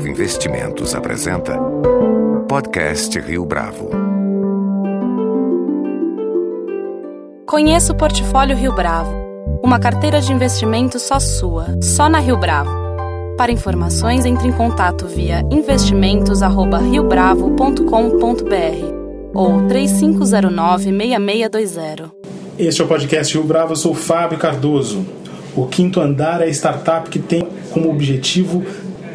Bravo Investimentos apresenta Podcast Rio Bravo. Conheça o Portfólio Rio Bravo, uma carteira de investimentos só sua, só na Rio Bravo. Para informações, entre em contato via investimentos@riobravo.com.br ou 3509-6620. Este é o podcast Rio Bravo, eu sou Fábio Cardoso. O Quinto Andar é a startup que tem como objetivo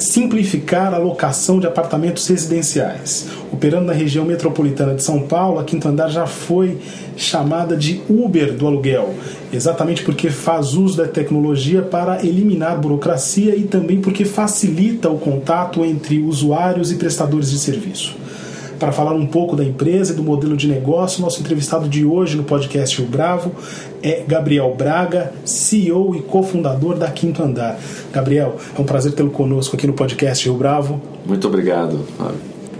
simplificar a locação de apartamentos residenciais. Operando na região metropolitana de São Paulo, a Quinto Andar já foi chamada de Uber do aluguel, exatamente porque faz uso da tecnologia para eliminar burocracia e também porque facilita o contato entre usuários e prestadores de serviço para falar um pouco da empresa e do modelo de negócio. Nosso entrevistado de hoje no podcast Rio Bravo é Gabriel Braga, CEO e cofundador da Quinto Andar. Gabriel, é um prazer tê-lo conosco aqui no podcast Rio Bravo. Muito obrigado.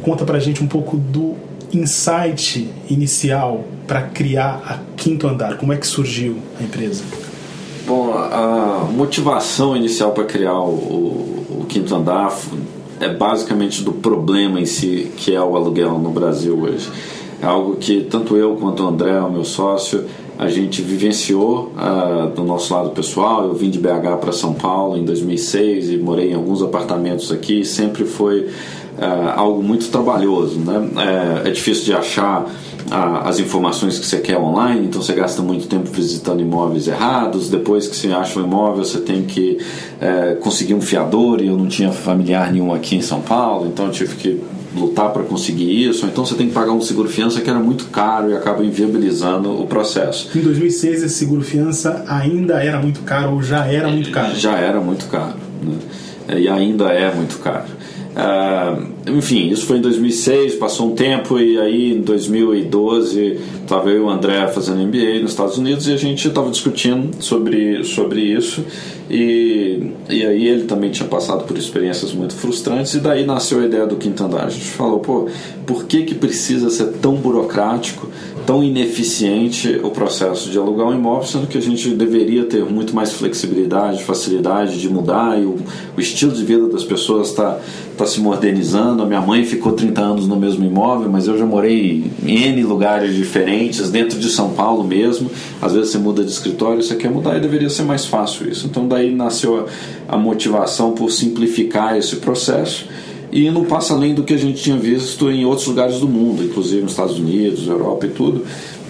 Conta para a gente um pouco do insight inicial para criar a Quinto Andar. Como é que surgiu a empresa? Bom, a motivação inicial para criar o, o Quinto Andar é basicamente do problema em si que é o aluguel no Brasil hoje. É algo que tanto eu quanto o André, o meu sócio, a gente vivenciou uh, do nosso lado pessoal. Eu vim de BH para São Paulo em 2006 e morei em alguns apartamentos aqui. Sempre foi uh, algo muito trabalhoso. Né? É, é difícil de achar a, as informações que você quer online, então você gasta muito tempo visitando imóveis errados. Depois que você acha o imóvel, você tem que é, conseguir um fiador e eu não tinha familiar nenhum aqui em São Paulo, então eu tive que lutar para conseguir isso. Então você tem que pagar um seguro fiança que era muito caro e acaba inviabilizando o processo. Em 2006 esse seguro fiança ainda era muito caro ou já era muito caro? Já era muito caro. Né? E ainda é muito caro. Uh, enfim, isso foi em 2006, passou um tempo e aí em 2012 estava eu e o André fazendo MBA nos Estados Unidos e a gente estava discutindo sobre, sobre isso e, e aí ele também tinha passado por experiências muito frustrantes e daí nasceu a ideia do quinto andar. A gente falou, pô, por que, que precisa ser tão burocrático tão ineficiente o processo de alugar um imóvel, sendo que a gente deveria ter muito mais flexibilidade, facilidade de mudar e o, o estilo de vida das pessoas está tá se modernizando. A minha mãe ficou 30 anos no mesmo imóvel, mas eu já morei em N lugares diferentes, dentro de São Paulo mesmo. Às vezes você muda de escritório, você quer mudar e deveria ser mais fácil isso. Então daí nasceu a, a motivação por simplificar esse processo e não passa além do que a gente tinha visto em outros lugares do mundo, inclusive nos Estados Unidos, Europa e tudo,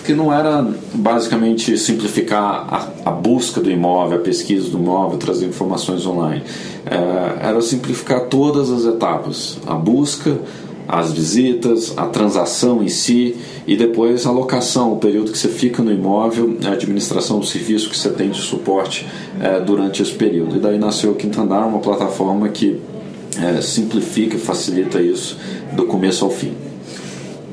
que não era basicamente simplificar a, a, busca do imóvel, a pesquisa do imóvel, trazer informações online. É, era simplificar todas as etapas: a busca, as visitas, a transação em si e depois a locação, o período que você fica no imóvel, a administração do serviço que você tem de suporte é, durante esse período. E daí nasceu o Quinto Andar, uma plataforma que é, simplifica e facilita isso do começo ao fim.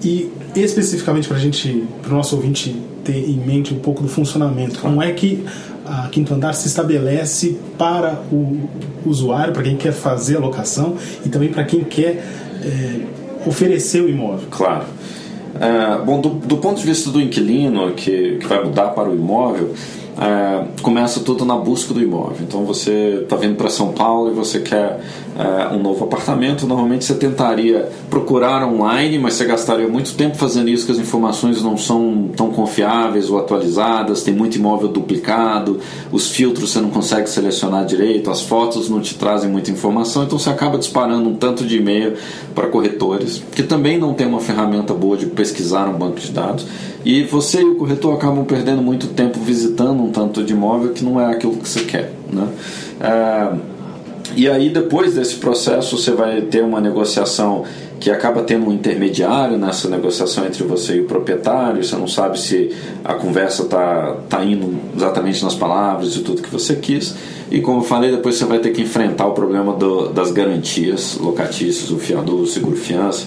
E especificamente para a gente, para o nosso ouvinte ter em mente um pouco do funcionamento, como é que a Quinto Andar se estabelece para o usuário, para quem quer fazer a locação e também para quem quer é, oferecer o imóvel? Claro. É, bom, do, do, ponto de vista do inquilino que, que vai mudar para o imóvel, é, começa tudo na busca do imóvel. Então você está vindo para São Paulo e você quer é, um novo apartamento. Normalmente você tentaria procurar online, mas você gastaria muito tempo fazendo isso, que as informações não são tão confiáveis ou atualizadas. Tem muito imóvel duplicado, os filtros você não consegue selecionar direito, as fotos não te trazem muita informação. Então você acaba disparando um tanto de e-mail para corretores, que também não tem uma ferramenta boa de pesquisar um banco de dados. E você e o corretor acabam perdendo muito tempo visitando um tanto de imóvel que não é aquilo que você quer. Né? É, e aí, depois desse processo, você vai ter uma negociação que acaba tendo um intermediário nessa negociação entre você e o proprietário. Você não sabe se a conversa está tá indo exatamente nas palavras e tudo que você quis. E como eu falei, depois você vai ter que enfrentar o problema do, das garantias locatícias, o fiador, o seguro-fiança.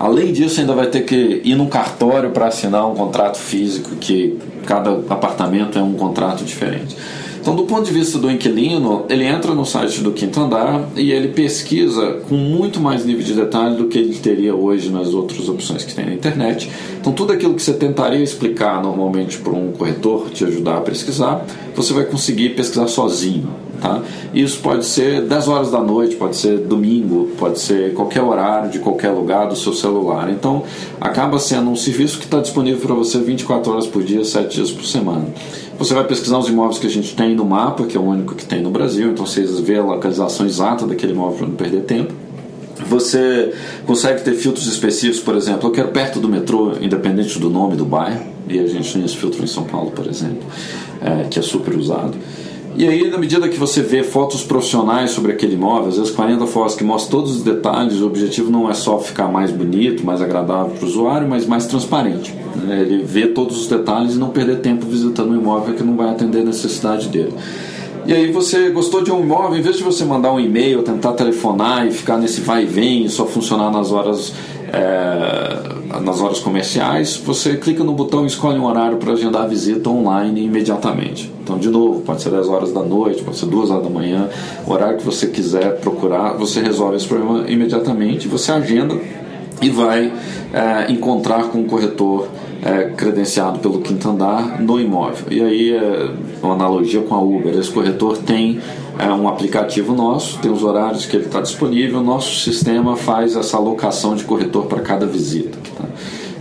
Além disso, ainda vai ter que ir num cartório para assinar um contrato físico, que cada apartamento é um contrato diferente. Então, do ponto de vista do inquilino, ele entra no site do quinto andar e ele pesquisa com muito mais nível de detalhe do que ele teria hoje nas outras opções que tem na internet. Então, tudo aquilo que você tentaria explicar normalmente para um corretor, te ajudar a pesquisar, você vai conseguir pesquisar sozinho. Tá? Isso pode ser 10 horas da noite, pode ser domingo, pode ser qualquer horário, de qualquer lugar do seu celular. Então, acaba sendo um serviço que está disponível para você 24 horas por dia, 7 dias por semana. Você vai pesquisar os imóveis que a gente tem no mapa, que é o único que tem no Brasil, então vocês vê a localização exata daquele imóvel para não perder tempo. Você consegue ter filtros específicos, por exemplo, eu quero perto do metrô, independente do nome do bairro, e a gente tem esse filtro em São Paulo, por exemplo, é, que é super usado. E aí, na medida que você vê fotos profissionais sobre aquele imóvel, às vezes 40 fotos que mostram todos os detalhes, o objetivo não é só ficar mais bonito, mais agradável para o usuário, mas mais transparente. Né? Ele vê todos os detalhes e não perder tempo visitando um imóvel que não vai atender a necessidade dele. E aí você gostou de um imóvel, em vez de você mandar um e-mail, tentar telefonar e ficar nesse vai e vem, só funcionar nas horas é, nas horas comerciais, você clica no botão e escolhe um horário para agendar a visita online imediatamente. Então, de novo, pode ser 10 horas da noite, pode ser 2 horas da manhã, o horário que você quiser procurar, você resolve esse problema imediatamente, você agenda e vai é, encontrar com o corretor é, credenciado pelo quinto andar no imóvel. E aí, é uma analogia com a Uber, esse corretor tem é, um aplicativo nosso, tem os horários que ele está disponível, nosso sistema faz essa alocação de corretor para cada visita. Tá?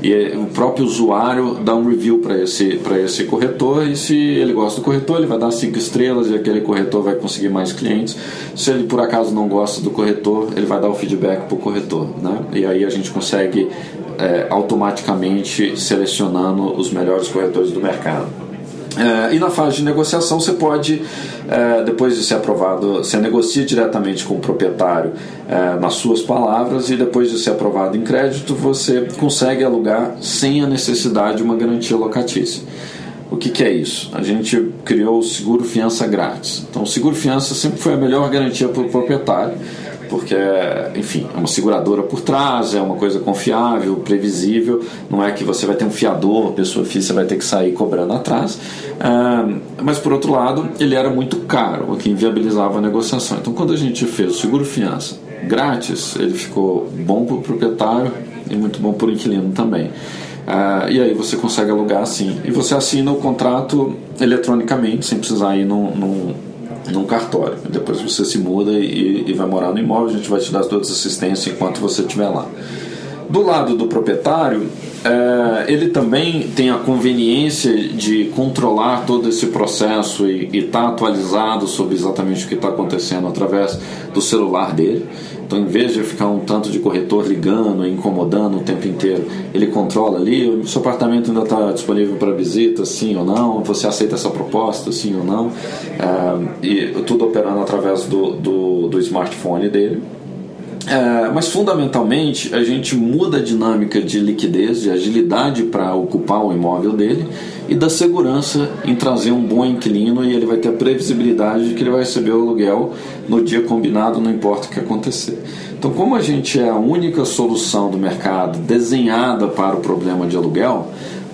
E o próprio usuário dá um review para esse, esse corretor e se ele gosta do corretor, ele vai dar cinco estrelas e aquele corretor vai conseguir mais clientes. Se ele por acaso não gosta do corretor, ele vai dar o feedback para o corretor. Né? E aí a gente consegue é, automaticamente selecionando os melhores corretores do mercado. É, e na fase de negociação você pode, é, depois de ser aprovado, você negocia diretamente com o proprietário é, nas suas palavras e depois de ser aprovado em crédito você consegue alugar sem a necessidade de uma garantia locatícia. O que, que é isso? A gente criou o seguro fiança grátis. Então, o seguro fiança sempre foi a melhor garantia para o proprietário porque, enfim, é uma seguradora por trás, é uma coisa confiável, previsível, não é que você vai ter um fiador, pessoa física vai ter que sair cobrando atrás. mas, por outro lado, ele era muito caro, o que inviabilizava a negociação. Então, quando a gente fez o seguro-fiança grátis, ele ficou bom para o proprietário e muito bom para o inquilino também. Uh, e aí você consegue alugar assim. E você assina o contrato eletronicamente, sem precisar ir num, num, num cartório. Depois você se muda e, e vai morar no imóvel, a gente vai te dar toda a assistência enquanto você estiver lá. Do lado do proprietário, é, ele também tem a conveniência de controlar todo esse processo e estar tá atualizado sobre exatamente o que está acontecendo através do celular dele. Então, em vez de ficar um tanto de corretor ligando e incomodando o tempo inteiro, ele controla ali: o seu apartamento ainda está disponível para visita, sim ou não? Você aceita essa proposta, sim ou não? É, e tudo operando através do, do, do smartphone dele. É, mas fundamentalmente a gente muda a dinâmica de liquidez, de agilidade para ocupar o imóvel dele e da segurança em trazer um bom inquilino e ele vai ter a previsibilidade de que ele vai receber o aluguel no dia combinado, não importa o que acontecer. Então, como a gente é a única solução do mercado desenhada para o problema de aluguel,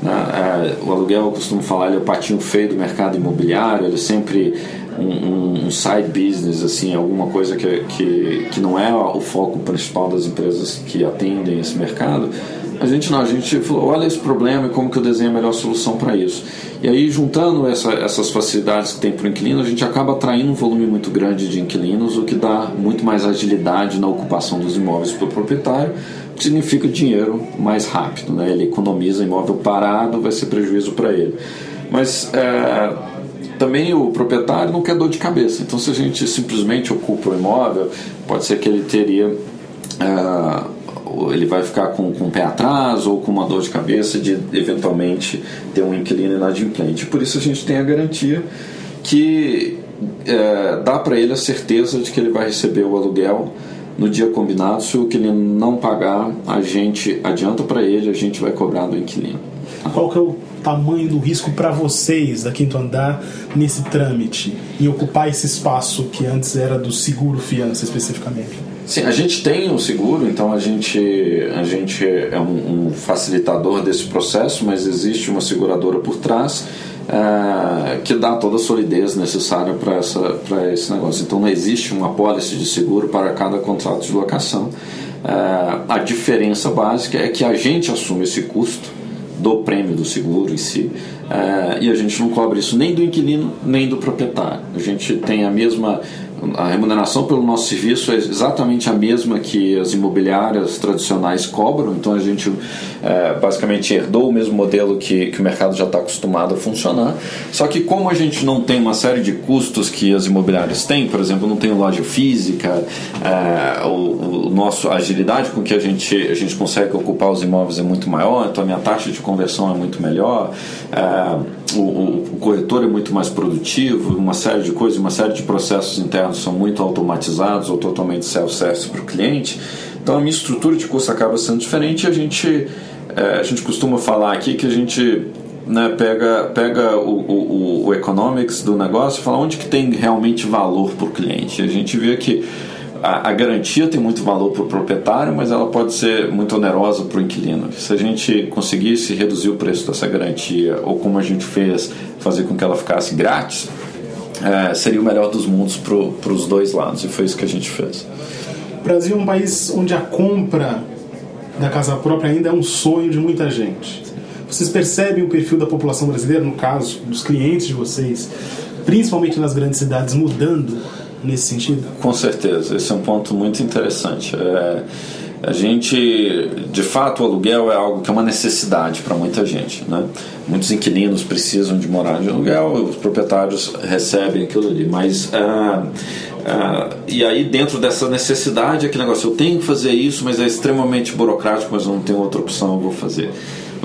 né, é, o aluguel, eu costumo falar, ele é o patinho feio do mercado imobiliário, ele sempre um, um, side business, assim, alguma coisa que, que, que não é o foco principal das empresas que atendem esse mercado, a gente não, a gente falou, olha esse problema e como que eu desenho a melhor solução para isso. E aí, juntando essa, essas facilidades que tem para o inquilino, a gente acaba atraindo um volume muito grande de inquilinos, o que dá muito mais agilidade na ocupação dos imóveis para o proprietário, que significa dinheiro mais rápido. Né? Ele economiza imóvel parado, vai ser prejuízo para ele. Mas é, também o proprietário não quer dor de cabeça. Então, se a gente simplesmente ocupa o imóvel, pode ser que ele teria. É, ele vai ficar com, com o pé atrás ou com uma dor de cabeça de eventualmente ter um inquilino inadimplente. Por isso a gente tem a garantia que é, dá para ele a certeza de que ele vai receber o aluguel no dia combinado. Se o inquilino não pagar, a gente adianta para ele, a gente vai cobrar do inquilino. Qual que é o tamanho do risco para vocês da Quinto Andar nesse trâmite, em ocupar esse espaço que antes era do seguro fiança especificamente? Sim, a gente tem o seguro, então a gente, a gente é um, um facilitador desse processo, mas existe uma seguradora por trás é, que dá toda a solidez necessária para esse negócio. Então não existe uma pólice de seguro para cada contrato de locação. É, a diferença básica é que a gente assume esse custo do prêmio do seguro em si. É, e a gente não cobra isso nem do inquilino nem do proprietário. A gente tem a mesma a remuneração pelo nosso serviço é exatamente a mesma que as imobiliárias tradicionais cobram, então a gente é, basicamente herdou o mesmo modelo que, que o mercado já está acostumado a funcionar. Só que, como a gente não tem uma série de custos que as imobiliárias têm, por exemplo, não tem loja física, é, o, o, nosso a agilidade com que a gente, a gente consegue ocupar os imóveis é muito maior, então a minha taxa de conversão é muito melhor. É, o, o, corretor é muito mais produtivo, uma série de coisas, uma série de processos internos são muito automatizados ou totalmente self-service para o cliente. Então a minha estrutura de custo acaba sendo diferente e a gente, é, a gente costuma falar aqui que a gente né, pega, pega o, o, o economics do negócio e fala onde que tem realmente valor para o cliente. A gente vê que a, a garantia tem muito valor para o proprietário, mas ela pode ser muito onerosa para o inquilino. Se a gente conseguisse reduzir o preço dessa garantia, ou como a gente fez, fazer com que ela ficasse grátis, é, seria o melhor dos mundos para os dois lados, e foi isso que a gente fez. O Brasil é um país onde a compra da casa própria ainda é um sonho de muita gente. Vocês percebem o perfil da população brasileira, no caso dos clientes de vocês, principalmente nas grandes cidades, mudando nesse sentido? Com certeza, esse é um ponto muito interessante. É, a gente, de fato, o aluguel é algo que é uma necessidade para muita gente. Né? Muitos inquilinos precisam de morar de aluguel, os proprietários recebem aquilo ali. Mas, ah, ah, e aí, dentro dessa necessidade, aquele negócio, eu tenho que fazer isso, mas é extremamente burocrático, mas eu não tenho outra opção, eu vou fazer.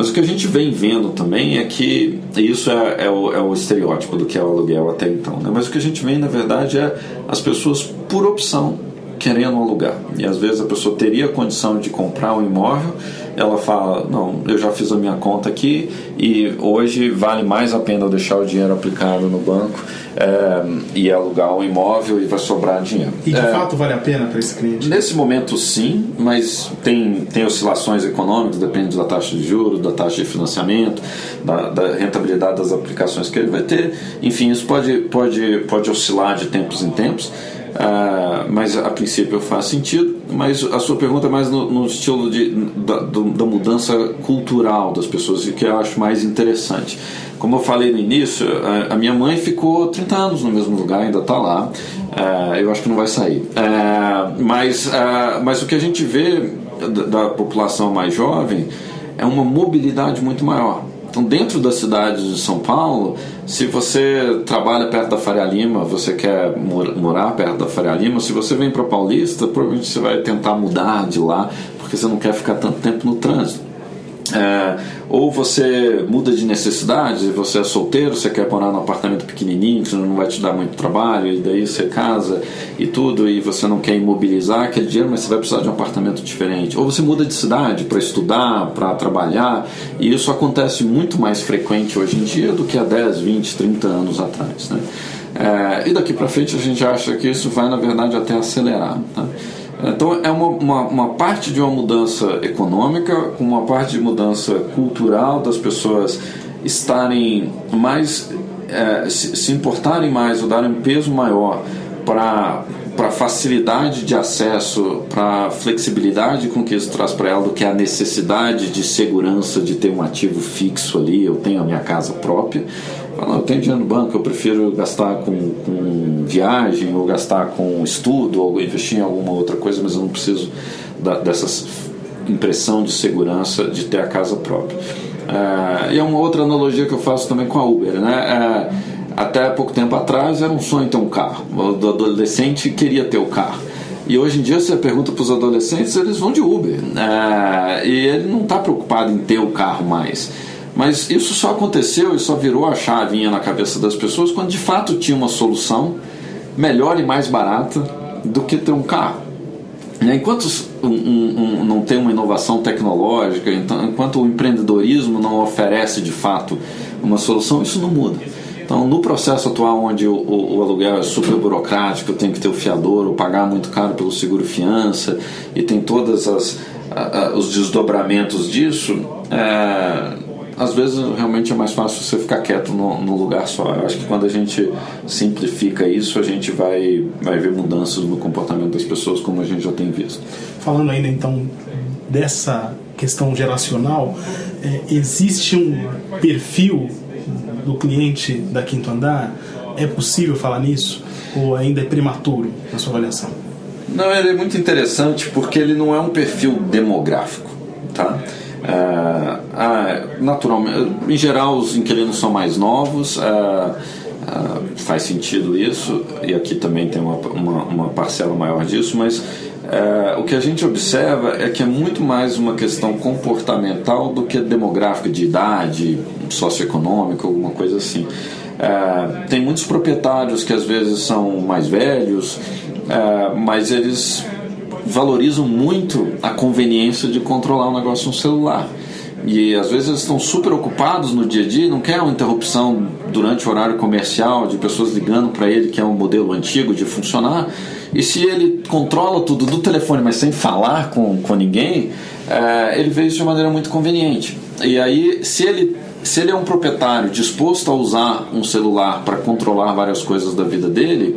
Mas o que a gente vem vendo também é que isso é, é, o, é o estereótipo do que é o aluguel até então. Né? Mas o que a gente vê, na verdade, é as pessoas por opção querendo alugar. E às vezes a pessoa teria condição de comprar um imóvel, ela fala: Não, eu já fiz a minha conta aqui e hoje vale mais a pena eu deixar o dinheiro aplicado no banco é, e alugar um imóvel e vai sobrar dinheiro. E de é, fato vale a pena para esse cliente? Nesse momento, sim, mas tem, tem oscilações econômicas, depende da taxa de juros, da taxa de financiamento, da, da rentabilidade das aplicações que ele vai ter. Enfim, isso pode, pode, pode oscilar de tempos em tempos. Ah, mas a princípio faz sentido. Mas a sua pergunta é mais no, no estilo de, da, da, mudança cultural das pessoas, e que eu acho mais interessante. Como eu falei no início, a, a minha mãe ficou 30 anos no mesmo lugar, ainda está lá. Uh, eu acho que não vai sair. Uh, mas, uh, mas o que a gente vê da, da população mais jovem é uma mobilidade muito maior. Então, dentro da cidade de São Paulo, se você trabalha perto da Faria Lima, você quer morar perto da Faria Lima, se você vem para Paulista, provavelmente você vai tentar mudar de lá, porque você não quer ficar tanto tempo no trânsito. É, ou você muda de necessidade, você é solteiro, você quer morar num apartamento pequenininho, que não vai te dar muito trabalho, e daí você casa e tudo, e você não quer imobilizar aquele dinheiro, mas você vai precisar de um apartamento diferente. Ou você muda de cidade para estudar, para trabalhar, e isso acontece muito mais frequente hoje em dia do que há 10, 20, 30 anos atrás. Né? É, e daqui para frente a gente acha que isso vai, na verdade, até acelerar. Tá? Então é uma, uma, uma, parte de uma mudança econômica, uma parte de mudança cultural das pessoas estarem mais é, se, se, importarem mais ou darem um peso maior para para facilidade de acesso, para flexibilidade com que isso traz para ela, do que a necessidade de segurança de ter um ativo fixo ali, eu tenho a minha casa própria. Não, eu tenho dinheiro no banco, eu prefiro gastar com, com viagem, ou gastar com estudo, ou investir em alguma outra coisa, mas eu não preciso da, dessa impressão de segurança de ter a casa própria. É, e é uma outra analogia que eu faço também com a Uber. Né? É, até pouco tempo atrás era um sonho ter um carro. O adolescente queria ter o carro. E hoje em dia você pergunta para os adolescentes, eles vão de Uber. É, e ele não está preocupado em ter o carro mais. Mas isso só aconteceu e só virou a chavinha na cabeça das pessoas quando de fato tinha uma solução melhor e mais barata do que ter um carro. Enquanto um, um, um, não tem uma inovação tecnológica, então, enquanto o empreendedorismo não oferece de fato uma solução, isso não muda. Então, no processo atual, onde o, o, o aluguel é super burocrático, tem que ter o fiador, ou pagar muito caro pelo seguro-fiança, e tem todos os desdobramentos disso, é, às vezes realmente é mais fácil você ficar quieto no, no, lugar só. Eu acho que quando a gente simplifica isso, a gente vai, vai ver mudanças no comportamento das pessoas, como a gente já tem visto. Falando ainda então dessa questão geracional, é, existe um perfil do cliente da Quinto Andar? É possível falar nisso? Ou ainda é prematuro na sua avaliação? Não, ele é muito interessante porque ele não é um perfil demográfico, tá? É, ah, naturalmente, em geral, os inquilinos são mais novos, é, faz sentido isso, e aqui também tem uma, uma, uma parcela maior disso, mas o que a gente observa é que é muito mais uma questão comportamental do que demográfica, de idade, socioeconômica, alguma coisa assim. Tem muitos proprietários que às vezes são mais velhos, mas eles valorizam muito a conveniência de controlar o negócio no celular. E às vezes eles estão super ocupados no dia a dia, não quer uma interrupção durante o horário comercial de pessoas ligando para ele, que é um modelo antigo de funcionar. E se ele controla tudo do telefone, mas sem falar com, com ninguém, é, ele vê isso de maneira muito conveniente. E aí, se ele, se ele é um proprietário disposto a usar um celular para controlar várias coisas da vida dele,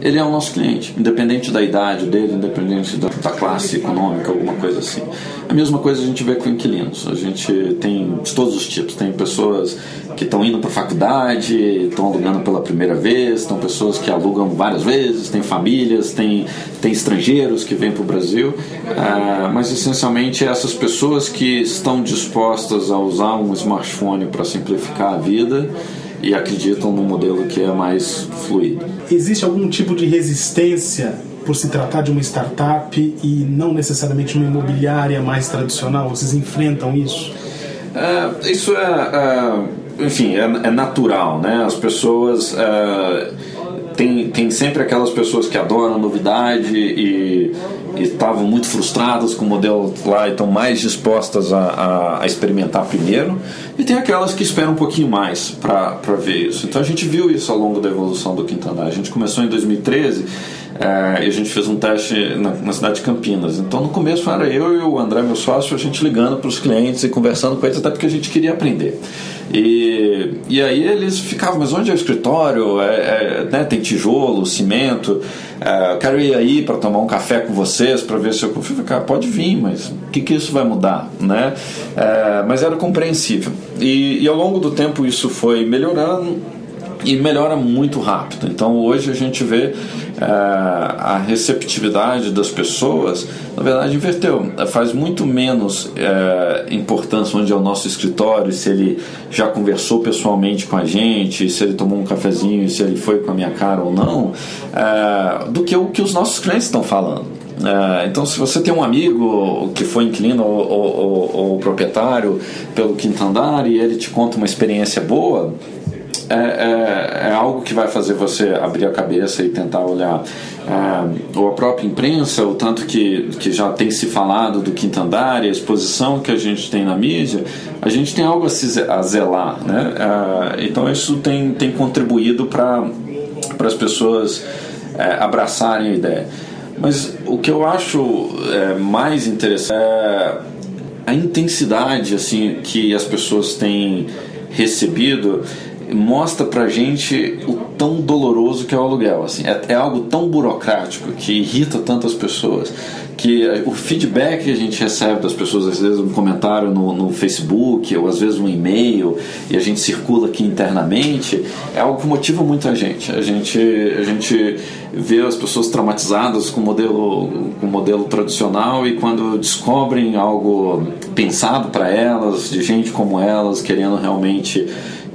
ele é o nosso cliente, independente da idade dele, independente da, da, classe econômica, alguma coisa assim. A mesma coisa a gente vê com inquilinos. A gente tem de todos os tipos. Tem pessoas que estão indo para faculdade, estão alugando pela primeira vez, tem pessoas que alugam várias vezes, tem famílias, tem, tem estrangeiros que vêm para o Brasil. Uh, mas essencialmente essas pessoas que estão dispostas a usar um smartphone para simplificar a vida e acreditam no modelo que é mais fluido. Existe algum tipo de resistência por se tratar de uma startup e não necessariamente uma imobiliária mais tradicional? Vocês enfrentam isso? É, isso é, é enfim, é, é, natural, né? As pessoas é, tem, tem sempre aquelas pessoas que adoram novidade e estavam muito frustradas com o modelo lá e estão mais dispostas a, a, a, experimentar primeiro, e tem aquelas que esperam um pouquinho mais para ver isso. Então a gente viu isso ao longo da evolução do Quintana. A gente começou em 2013 é, e a gente fez um teste na, na, cidade de Campinas. Então no começo era eu e o André, meu sócio, a gente ligando para os clientes e conversando com eles, até porque a gente queria aprender. E, e aí eles ficavam, mas onde é o escritório? É, é, né, tem tijolo, cimento. É, quero ir aí para tomar um café com vocês para ver se eu confio. Cara, pode vir, mas o que, que isso vai mudar? Né? É, mas era compreensível. E, e ao longo do tempo isso foi melhorando e melhora muito rápido. Então hoje a gente vê é, a receptividade das pessoas, na verdade, inverteu. Faz muito menos é, importância onde é o nosso escritório, se ele já conversou pessoalmente com a gente, se ele tomou um cafezinho, se ele foi com a minha cara ou não, é, do que o que os nossos clientes estão falando. É, então, se você tem um amigo que foi inquilino ou, ou, ou, ou proprietário pelo quinto andar e ele te conta uma experiência boa, é, é, é, algo que vai fazer você abrir a cabeça e tentar olhar. É, ou a própria imprensa, o tanto que, que já tem se falado do quinto andar e a exposição que a gente tem na mídia, a gente tem algo a, se, a zelar. Né? É, então isso tem, tem contribuído para as pessoas é, abraçarem a ideia. Mas o que eu acho é, mais interessante é a intensidade assim que as pessoas têm recebido mostra pra gente o tão doloroso que é o aluguel. Assim, é, é algo tão burocrático que irrita tantas pessoas que o feedback que a gente recebe das pessoas, às vezes um comentário no, no, Facebook, ou às vezes um e-mail, e a gente circula aqui internamente, é algo que motiva muito a gente. A gente, a gente vê as pessoas traumatizadas com o modelo, com modelo tradicional e quando descobrem algo pensado para elas, de gente como elas, querendo realmente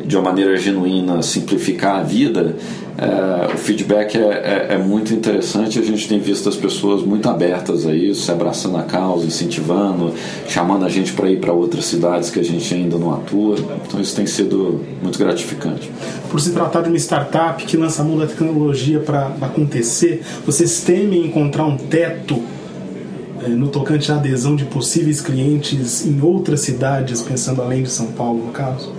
de uma maneira genuína simplificar a vida, é, o feedback é, é, é, muito interessante. A gente tem visto as pessoas muito abertas a isso, abraçando a causa, incentivando, chamando a gente para ir para outras cidades que a gente ainda não atua. Então isso tem sido muito gratificante. Por se tratar de uma startup que lança a mão da tecnologia para acontecer, vocês temem encontrar um teto é, no tocante à adesão de possíveis clientes em outras cidades, pensando além de São Paulo, no caso?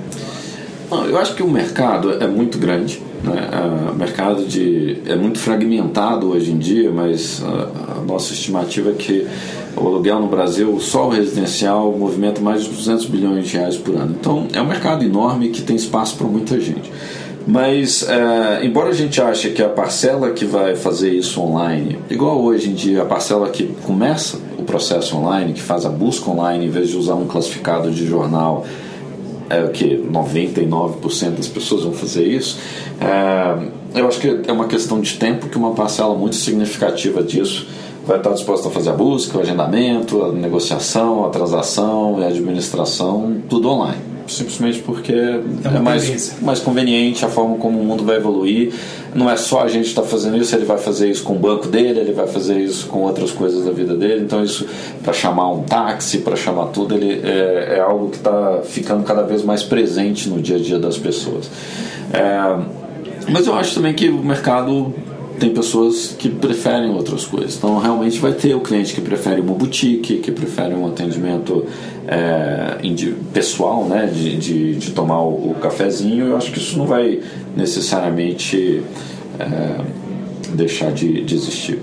Não, eu acho que o mercado é muito grande. Né? O mercado de, é muito fragmentado hoje em dia, mas a, a nossa estimativa é que o aluguel no Brasil, só o residencial, movimenta mais de 200 bilhões de reais por ano. Então, é um mercado enorme que tem espaço para muita gente. Mas, é, embora a gente ache que a parcela que vai fazer isso online, igual hoje em dia, a parcela que começa o processo online, que faz a busca online, em vez de usar um classificado de jornal é que 99% das pessoas vão fazer isso. É, eu acho que é uma questão de tempo que uma parcela muito significativa disso vai estar disposta a fazer a busca, o agendamento, a negociação, a transação e a administração, tudo online. Simplesmente porque é, é mais, mais conveniente a forma como o mundo vai evoluir. Não é só a gente estar tá fazendo isso, ele vai fazer isso com o banco dele, ele vai fazer isso com outras coisas da vida dele. Então, isso para chamar um táxi, para chamar tudo, ele é, é algo que está ficando cada vez mais presente no dia a dia das pessoas. É, mas eu acho também que o mercado tem pessoas que preferem outras coisas. Então, realmente vai ter o cliente que prefere uma boutique, que prefere um atendimento é, pessoal, né, de, de, de tomar o, cafezinho. Eu acho que isso não vai necessariamente é, deixar de, de existir.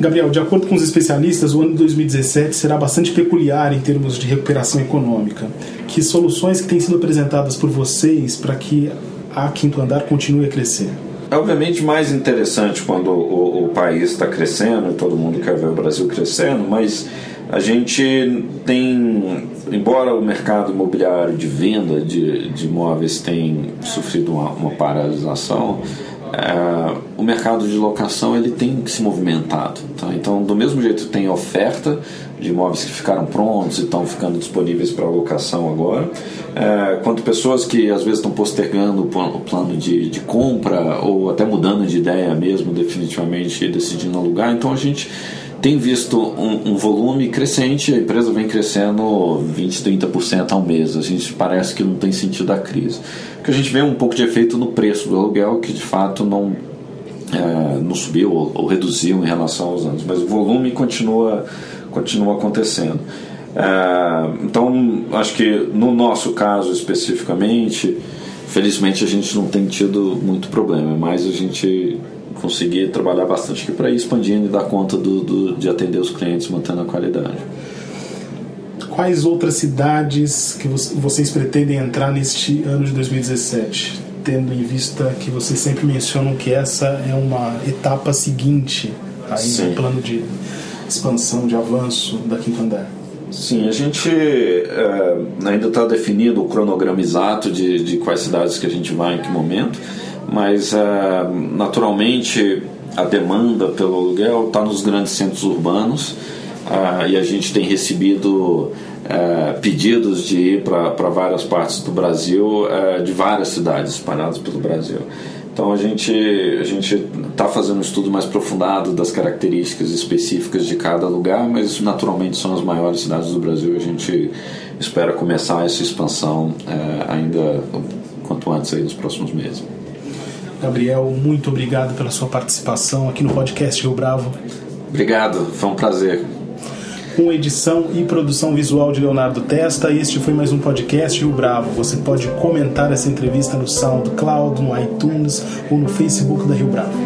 Gabriel, de acordo com os especialistas, o ano de 2017 será bastante peculiar em termos de recuperação econômica. Que soluções que têm sido apresentadas por vocês para que a Quinto Andar continue a crescer? É obviamente mais interessante quando o, o país está crescendo e todo mundo quer ver o Brasil crescendo, mas a gente tem, embora o mercado imobiliário de venda de, de imóveis tenha sofrido uma, uma paralisação, é, o mercado de locação ele tem se movimentado. Tá? Então, do mesmo jeito tem oferta de imóveis que ficaram prontos e estão ficando disponíveis para locação agora, é, quanto pessoas que às vezes estão postergando o plano de, de compra ou até mudando de ideia mesmo, definitivamente decidindo alugar. Então, a gente tem visto um, um, volume crescente, a empresa vem crescendo 20, 30% ao mês. A gente parece que não tem sentido da crise. Que a gente vê um pouco de efeito no preço do aluguel, que de fato não, é, não subiu ou, ou, reduziu em relação aos anos, mas o volume continua, continua acontecendo. É, então, acho que no nosso caso especificamente, felizmente a gente não tem tido muito problema, mas a gente conseguir trabalhar bastante aqui para ir expandindo e dar conta do, do, de atender os clientes mantendo a qualidade. Quais outras cidades que vocês pretendem entrar neste ano de 2017? Tendo em vista que vocês sempre mencionam que essa é uma etapa seguinte aí Sim. no plano de expansão, de avanço da Quinto Andar. Sim, a gente é, ainda está definido o cronograma exato de, de quais cidades que a gente vai em que momento mas uh, naturalmente a demanda pelo aluguel está nos grandes centros urbanos uh, e a gente tem recebido uh, pedidos de ir para várias partes do Brasil, de várias cidades espalhadas pelo Brasil. Então a gente a gente está fazendo um estudo mais aprofundado das características específicas de cada lugar, mas naturalmente são as maiores cidades do Brasil. A gente espera começar essa expansão ainda quanto antes aí nos próximos meses. Gabriel, muito obrigado pela sua participação aqui no podcast Rio Bravo. Obrigado, foi um prazer. Com edição e produção visual de Leonardo Testa, este foi mais um podcast Rio Bravo. Você pode comentar essa entrevista no SoundCloud, no iTunes ou no Facebook da Rio Bravo.